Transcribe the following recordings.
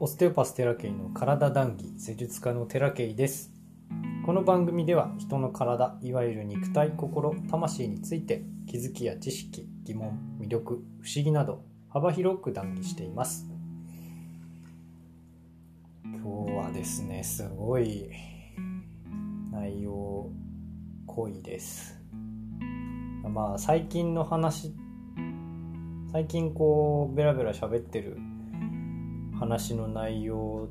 オステオパステラケイの体談義施術家のテラケイです。この番組では人の体いわゆる肉体心魂について気づきや知識疑問魅力不思議など幅広く談義しています。今日はですねすごい内容濃いです。まあ最近の話最近こうベラベラ喋ってる話の内容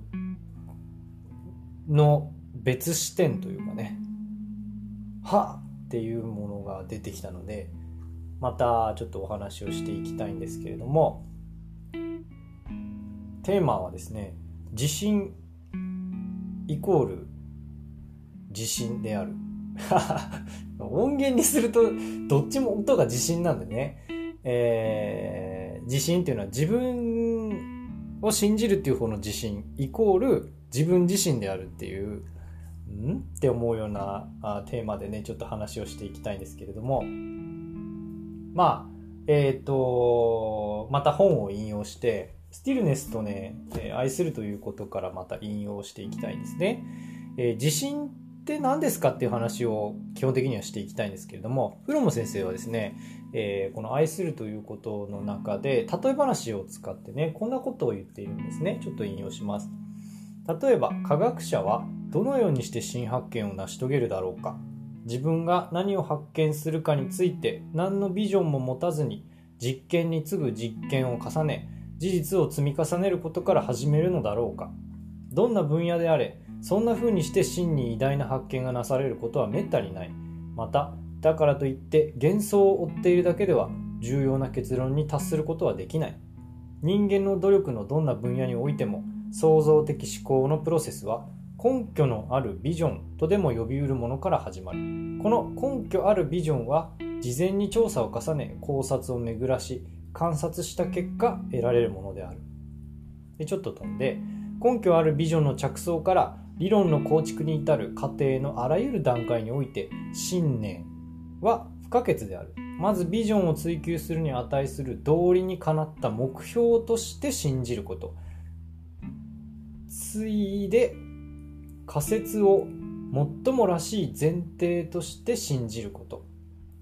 の別視点というかねはっていうものが出てきたのでまたちょっとお話をしていきたいんですけれどもテーマはですね地震イコール地震である。音源にするとどっちも音が地震なんでね、えー、地震っていうのは自分を信じるっていう方の地震イコール自分自身であるっていうん？って思うようなあテーマでねちょっと話をしていきたいんですけれどもまあえっ、ー、とまた本を引用してスティルネスとね、え愛するということからまた引用していきたいんですね。えー、地震って何ですかっていう話を基本的にはしていきたいんですけれども、フロム先生はですね、えー、この愛するということの中で、例え話を使ってね、こんなことを言っているんですね。ちょっと引用します。例えば、科学者はどのようにして新発見を成し遂げるだろうか。自分が何を発見するかについて何のビジョンも持たずに実験に次ぐ実験を重ね事実を積み重ねることから始めるのだろうかどんな分野であれそんな風にして真に偉大な発見がなされることはめったにないまただからといって幻想を追っているだけでは重要な結論に達することはできない。人間の努力のどんな分野においても創造的思考のプロセスは根拠のあるビジョンとでも呼びうるものから始まる。この根拠あるビジョンは事前に調査を重ね考察を巡らし観察した結果得られるものである。でちょっと飛んで根拠あるビジョンの着想から理論の構築に至る過程のあらゆる段階において信念は不可欠である。まずビジョンを追求するに値する道理にかなった目標として信じること。次いで仮説を最もらしい前提として信じること。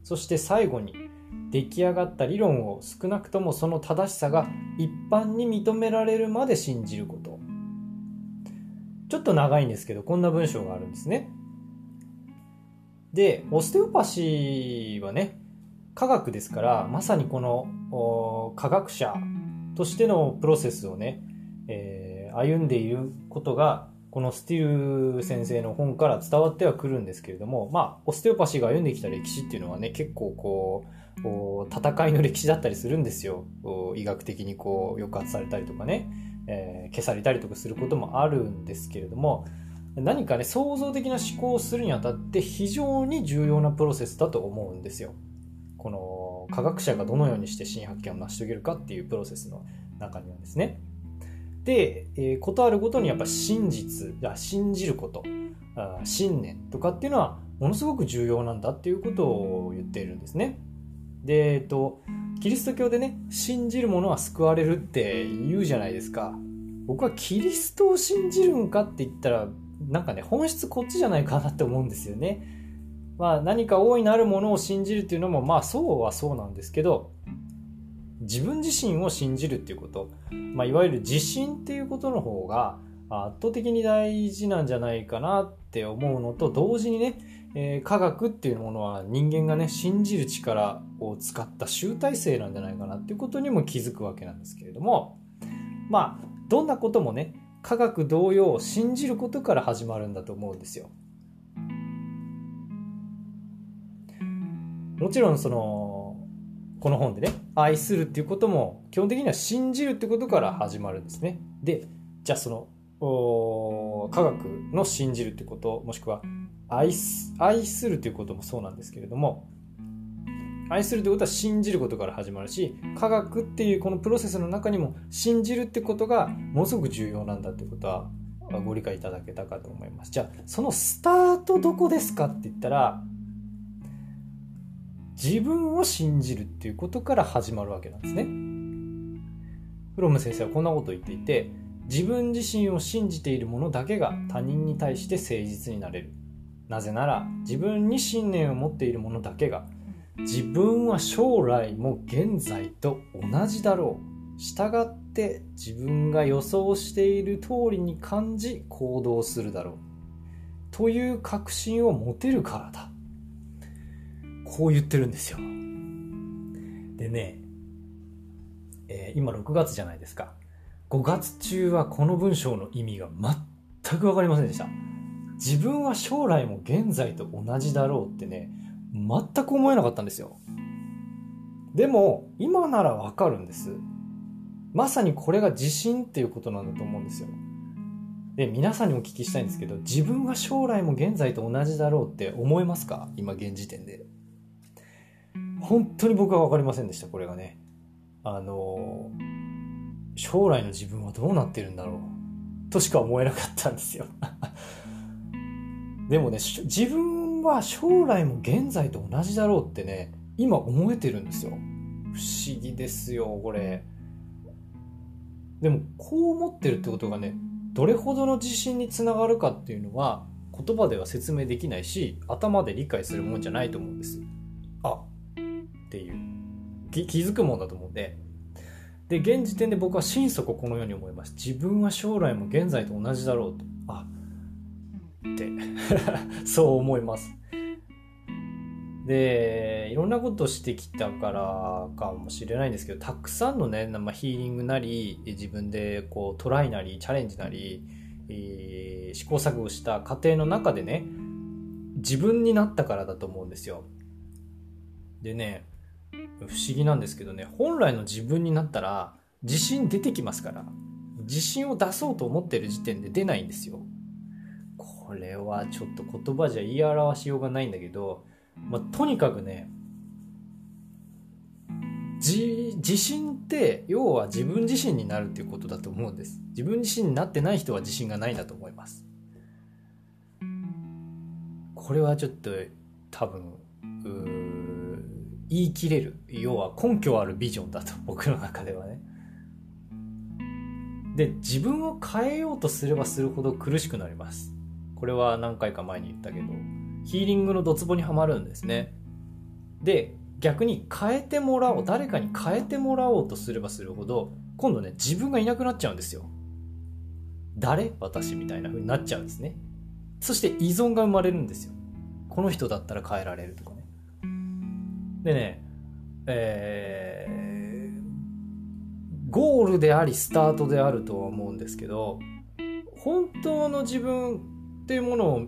そして最後に出来上がった理論を少なくともその正しさが一般に認められるまで信じること。ちょっと長いんですけどこんな文章があるんですね。でオステオパシーはね科学ですからまさにこの科学者としてのプロセスをね、えー、歩んでいることがこのスティル先生の本から伝わってはくるんですけれどもまあオステオパシーが歩んできた歴史っていうのはね結構こう戦いの歴史だったりするんですよ。医学的にこう抑圧されたりとかね、えー、消されたりとかすることもあるんですけれども何かね創造的な思考をするにあたって非常に重要なプロセスだと思うんですよこの科学者がどのようにして新発見を成し遂げるかっていうプロセスの中にはですねで、えー、ことあるごとにやっぱ真実や信じることあ信念とかっていうのはものすごく重要なんだっていうことを言っているんですね。で、えっと、キリスト教でね、信じる者は救われるって言うじゃないですか。僕はキリストを信じるんかって言ったら、なんかね、本質こっちじゃないかなって思うんですよね。まあ何か大いなるものを信じるっていうのも、まあそうはそうなんですけど、自分自身を信じるっていうこと、まあいわゆる自信っていうことの方が圧倒的に大事なんじゃないかなって思うのと同時にね、えー、科学っていうものは人間がね信じる力を使った集大成なんじゃないかなっていうことにも気づくわけなんですけれどもまあどんなこともね科学同様信じることから始まるんだと思うんですよ。もちろんそのこの本でね愛するっていうことも基本的には信じるってことから始まるんですね。でじゃあその科学の信じるってこともしくは愛す愛するということもそうなんですけれども愛するということは信じることから始まるし科学っていうこのプロセスの中にも信じるってことがものすごく重要なんだということはご理解いただけたかと思います。じゃあそのスタートどこですかって言ったら自分を信じるっていうことから始まるわけなんですね。フロム先生はこんなことを言っていて自分自身を信じている者だけが他人に対して誠実になれる。なぜなら自分に信念を持っている者だけが自分は将来も現在と同じだろう。従って自分が予想している通りに感じ行動するだろう。という確信を持てるからだ。こう言ってるんですよ。でね、えー、今6月じゃないですか。5月中はこの文章の意味が全く分かりませんでした。自分は将来も現在と同じだろうってね全く思えなかったんですよ。でも今ならわかるんです。まさにこれが自信っていうことなんだと思うんですよ。で皆さんにお聞きしたいんですけど自分は将来も現在と同じだろうって思えますか？今現時点で。本当に僕は分かりませんでしたこれがね。あの将来の自分はどうなってるんだろう。としか思えなかったんですよ。でもね自分は将来も現在と同じだろうってね今思えてるんですよ。不思議ですよこれ。でもこう思ってるってことがねどれほどの自信につながるかっていうのは言葉では説明できないし頭で理解するもんじゃないと思うんですあっていう。気づくもんだと思うんで。で現時点で僕は心底このように思います。自分は将来も現在と同じだろうと。あって そう思います。でいろんなことしてきたからかもしれないんですけどたくさんのね、まあ、ヒーリングなり自分でこうトライなりチャレンジなり、えー、試行錯誤した過程の中でね自分になったからだと思うんですよ。でね不思議なんですけどね本来の自分になったら自信出てきますから。自信を出そうと思ってる時点で出ないんですよ。これはちょっと言葉じゃ言い表しようがないんだけどまあ、とにかくね自信って要は自分自身になるっていうことだと思うんです。自分自身になってない人は自信がないんだと思います。これはちょっと多分言い切れる。要は根拠あるビジョンだと僕の中ではね。で自分を変えようとすればするほど苦しくなります。これは何回か前に言ったけどヒーリングのドツボにはまるんですね。で、逆に変えてもらおう、誰かに変えてもらおうとすればするほど、今度ね、自分がいなくなっちゃうんですよ。誰？私みたいな風になっちゃうんですね。そして依存が生まれるんですよ。この人だったら変えられるとかね。でね、えー、ゴールでありスタートであるとは思うんですけど、本当の自分っていうものを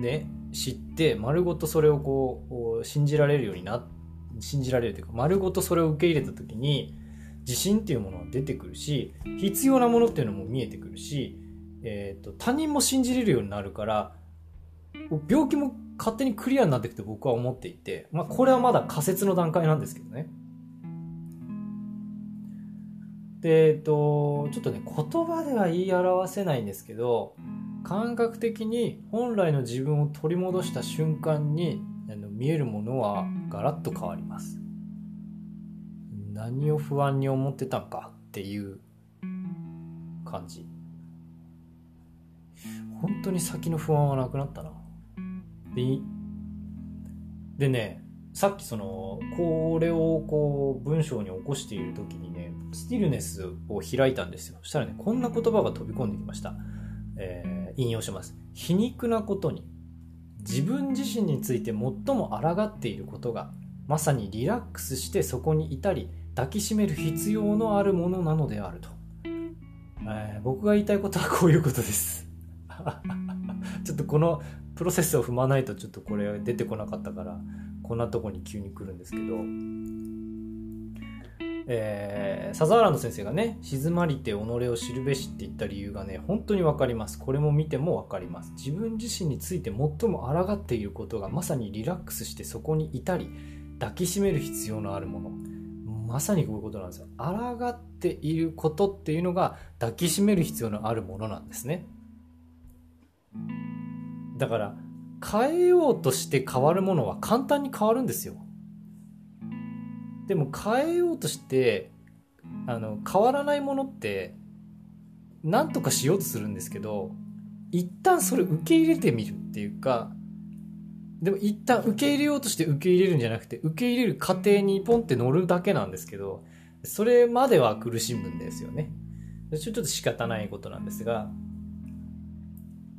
ね、知って丸ごとそれをこう信じられるようにな信じられるというか丸ごとそれを受け入れた時に自信っていうものが出てくるし必要なものっていうのも見えてくるし、えーと、他人も信じれるようになるから病気も勝手にクリアになっていくと僕は思っていて、まあ、これはまだ仮説の段階なんですけどね。で、えっ、と、ちょっとね、言葉では言い表せないんですけど、感覚的に本来の自分を取り戻した瞬間に見えるものはガラッと変わります。何を不安に思ってたんかっていう感じ。本当に先の不安はなくなったな。ででねさっきそのこれをこう文章に起こしている時にねスティルネスを開いたんですよ。そしたらねこんな言葉が飛び込んできました。えー、引用します。皮肉なことに、自分自身について最も抗っていることが、まさにリラックスしてそこにいたり、抱きしめる必要のあるものなのであると。えー、僕が言いたいことはこういうことです。ちょっとこのプロセスを踏まないとちょっとこれ出てこなかったから、こんなとこに急に来るんですけど、えー、佐沢ランド先生がね「静まりて己を知るべし」って言った理由がね本当に分かります。これも見ても分かります。自分自身について最も抗っていることがまさにリラックスしてそこにいたり抱きしめる必要のあるもの。まさにこういうことなんですよ。抗っていることっていうのが抱きしめる必要のあるものなんですね。だから変えようとして変わるものは簡単に変わるんですよ。でも変えようとしてあの変わらないものってなんとかしようとするんですけど一旦それ受け入れてみるっていうかでも一旦受け入れようとして受け入れるんじゃなくて受け入れる過程にポンって乗るだけなんですけどそれまでは苦しむんですよね。ちょっと仕方ないことなんですが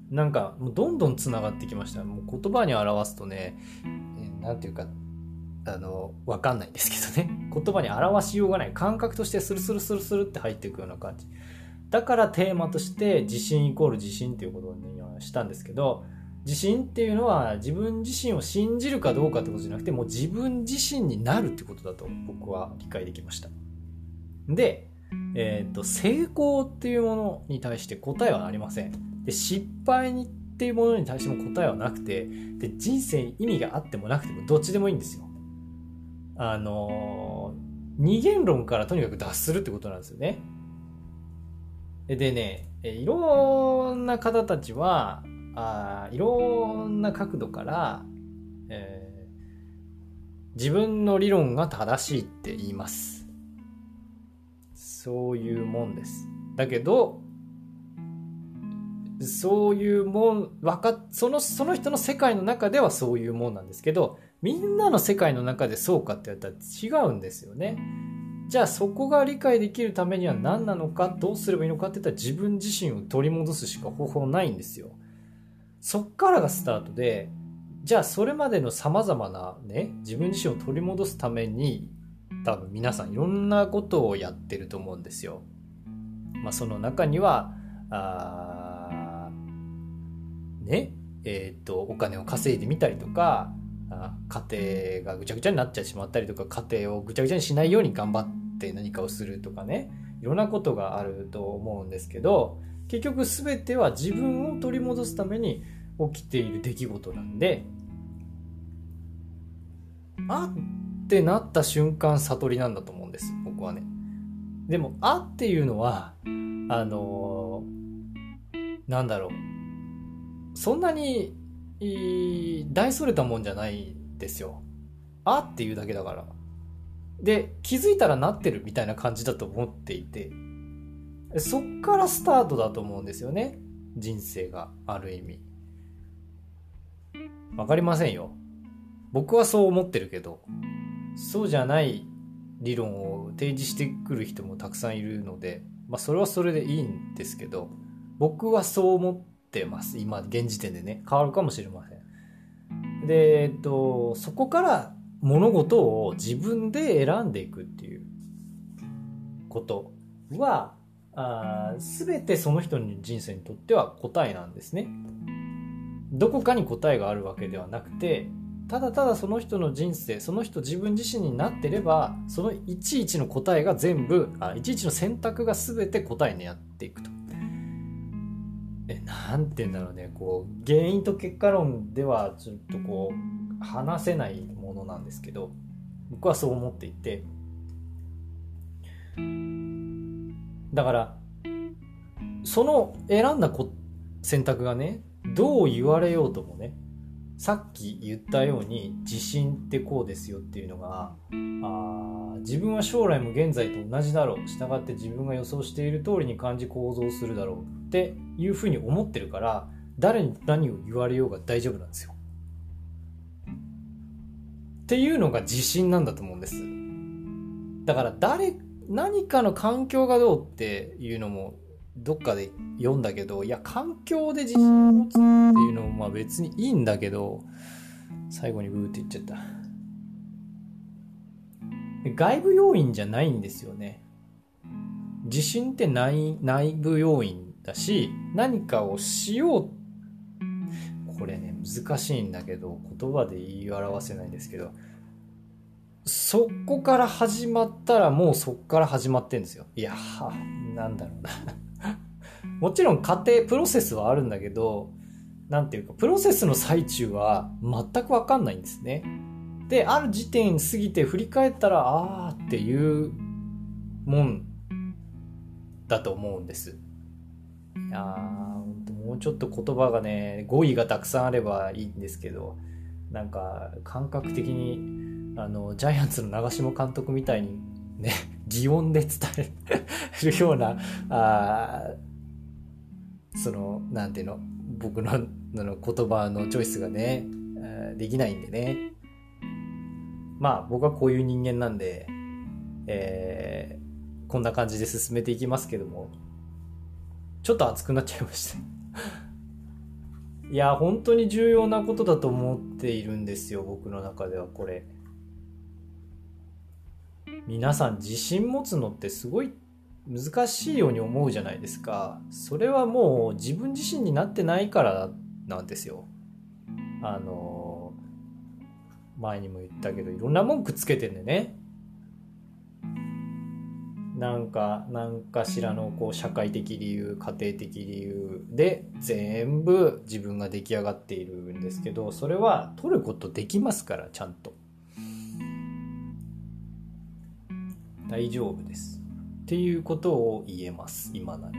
なんかもうどんどんつながってきました。もう言葉に表すとね何ていうかあの分かんないんですけどね。言葉に表しようがない。感覚としてスルスルスルスルって入っていくような感じ。だからテーマとして自信イコール自信っていうことにしたんですけど自信っていうのは自分自身を信じるかどうかってことじゃなくてもう自分自身になるってことだと僕は理解できました。で、えーと、成功っていうものに対して答えはありません。で失敗にっていうものに対しても答えはなくてで人生に意味があってもなくてもどっちでもいいんですよ。あの二元論からとにかく脱するってことなんですよねでねいろんな方たちはあいろんな角度から、えー、自分の理論が正しいって言います。そういうもんです。だけど、そういうもん、わか、その、その人の世界の中ではそういうもんなんですけど、みんなの世界の中でそうかって言ったら違うんですよね。じゃあそこが理解できるためには何なのか、どうすればいいのかって言ったら自分自身を取り戻すしか方法ないんですよ。そっからがスタートで、じゃあそれまでの様々なね、自分自身を取り戻すために、多分皆さんいろんなことをやってると思うんですよ。まあその中には、あね、えっ、と、お金を稼いでみたりとか、家庭がぐちゃぐちゃになっちゃってしまったりとか、家庭をぐちゃぐちゃにしないように頑張って何かをするとかね、いろんなことがあると思うんですけど、結局全ては自分を取り戻すために起きている出来事なんであってなった瞬間悟りなんだと思うんです僕はね。でもあっていうのはあのなんだろう。そんなに大それたもんじゃないですよ。あっていうだけだから。で気づいたらなってるみたいな感じだと思っていて。そっからスタートだと思うんですよね。人生がある意味。わかりませんよ。僕はそう思ってるけど。そうじゃない理論を提示してくる人もたくさんいるので。まあそれはそれでいいんですけど。僕はそう思ってます今現時点でね変わるかもしれませんでえっとそこから物事を自分で選んでいくっていうことはあ全てその人の人生にとっては答えなんですね。どこかに答えがあるわけではなくてただただその人の人生その人自分自身になってればそのいちいちの答えが全部あいちいちの選択が全て答えになっていくと。えなんて言うんだろうね。こう原因と結果論ではちょっとこう話せないものなんですけど僕はそう思っていて。だからその選んだ選択がねどう言われようともねさっき言ったように自信ってこうですよっていうのがあ自分は将来も現在と同じだろう。従って自分が予想している通りに感じ構造するだろう。っていうふうに思ってるから誰に何を言われようが大丈夫なんですよ。っていうのが自信なんだと思うんです。だから誰何かの環境がどうっていうのもどっかで読んだけどいや環境で自信を持つっていうのもまあ別にいいんだけど最後にブーって言っちゃった外部要因じゃないんですよね自信って内内部要因だし何かをしようこれね難しいんだけど言葉で言い表せないんですけどそこから始まったらもうそこから始まってんですよ。いやなんだろうな もちろん過程、プロセスはあるんだけど、なんていうか、プロセスの最中は全くわかんないんですね。で、ある時点過ぎて振り返ったら、あーっていうもんだと思うんです。いやもうちょっと言葉がね、語彙がたくさんあればいいんですけど、なんか感覚的にあのジャイアンツの長嶋監督みたいにね 擬音で伝えるようなあその、なんていうの、僕のの言葉のチョイスがね、できないんでね。まあ僕はこういう人間なんで、えー、こんな感じで進めていきますけども、ちょっと熱くなっちゃいましたいや、本当に重要なことだと思っているんですよ、僕の中ではこれ。皆さん自信持つのってすごい難しいように思うじゃないですか。それはもう自分自身になってないからなんですよ。あの、前にも言ったけど、いろんな文句つけてんでね。なんか、なんかしらのこう社会的理由、家庭的理由で全部自分が出来上がっているんですけど、それは取ることできますから、ちゃんと。大丈夫です。っていうことを言えます、今なら。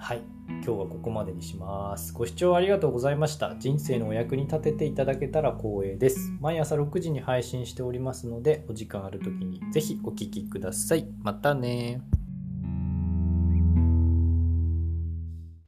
はい。今日はここまでにします。ご視聴ありがとうございました。人生のお役に立てていただけたら光栄です。毎朝6時に配信しておりますので、お時間ある時にぜひお聴きください。またね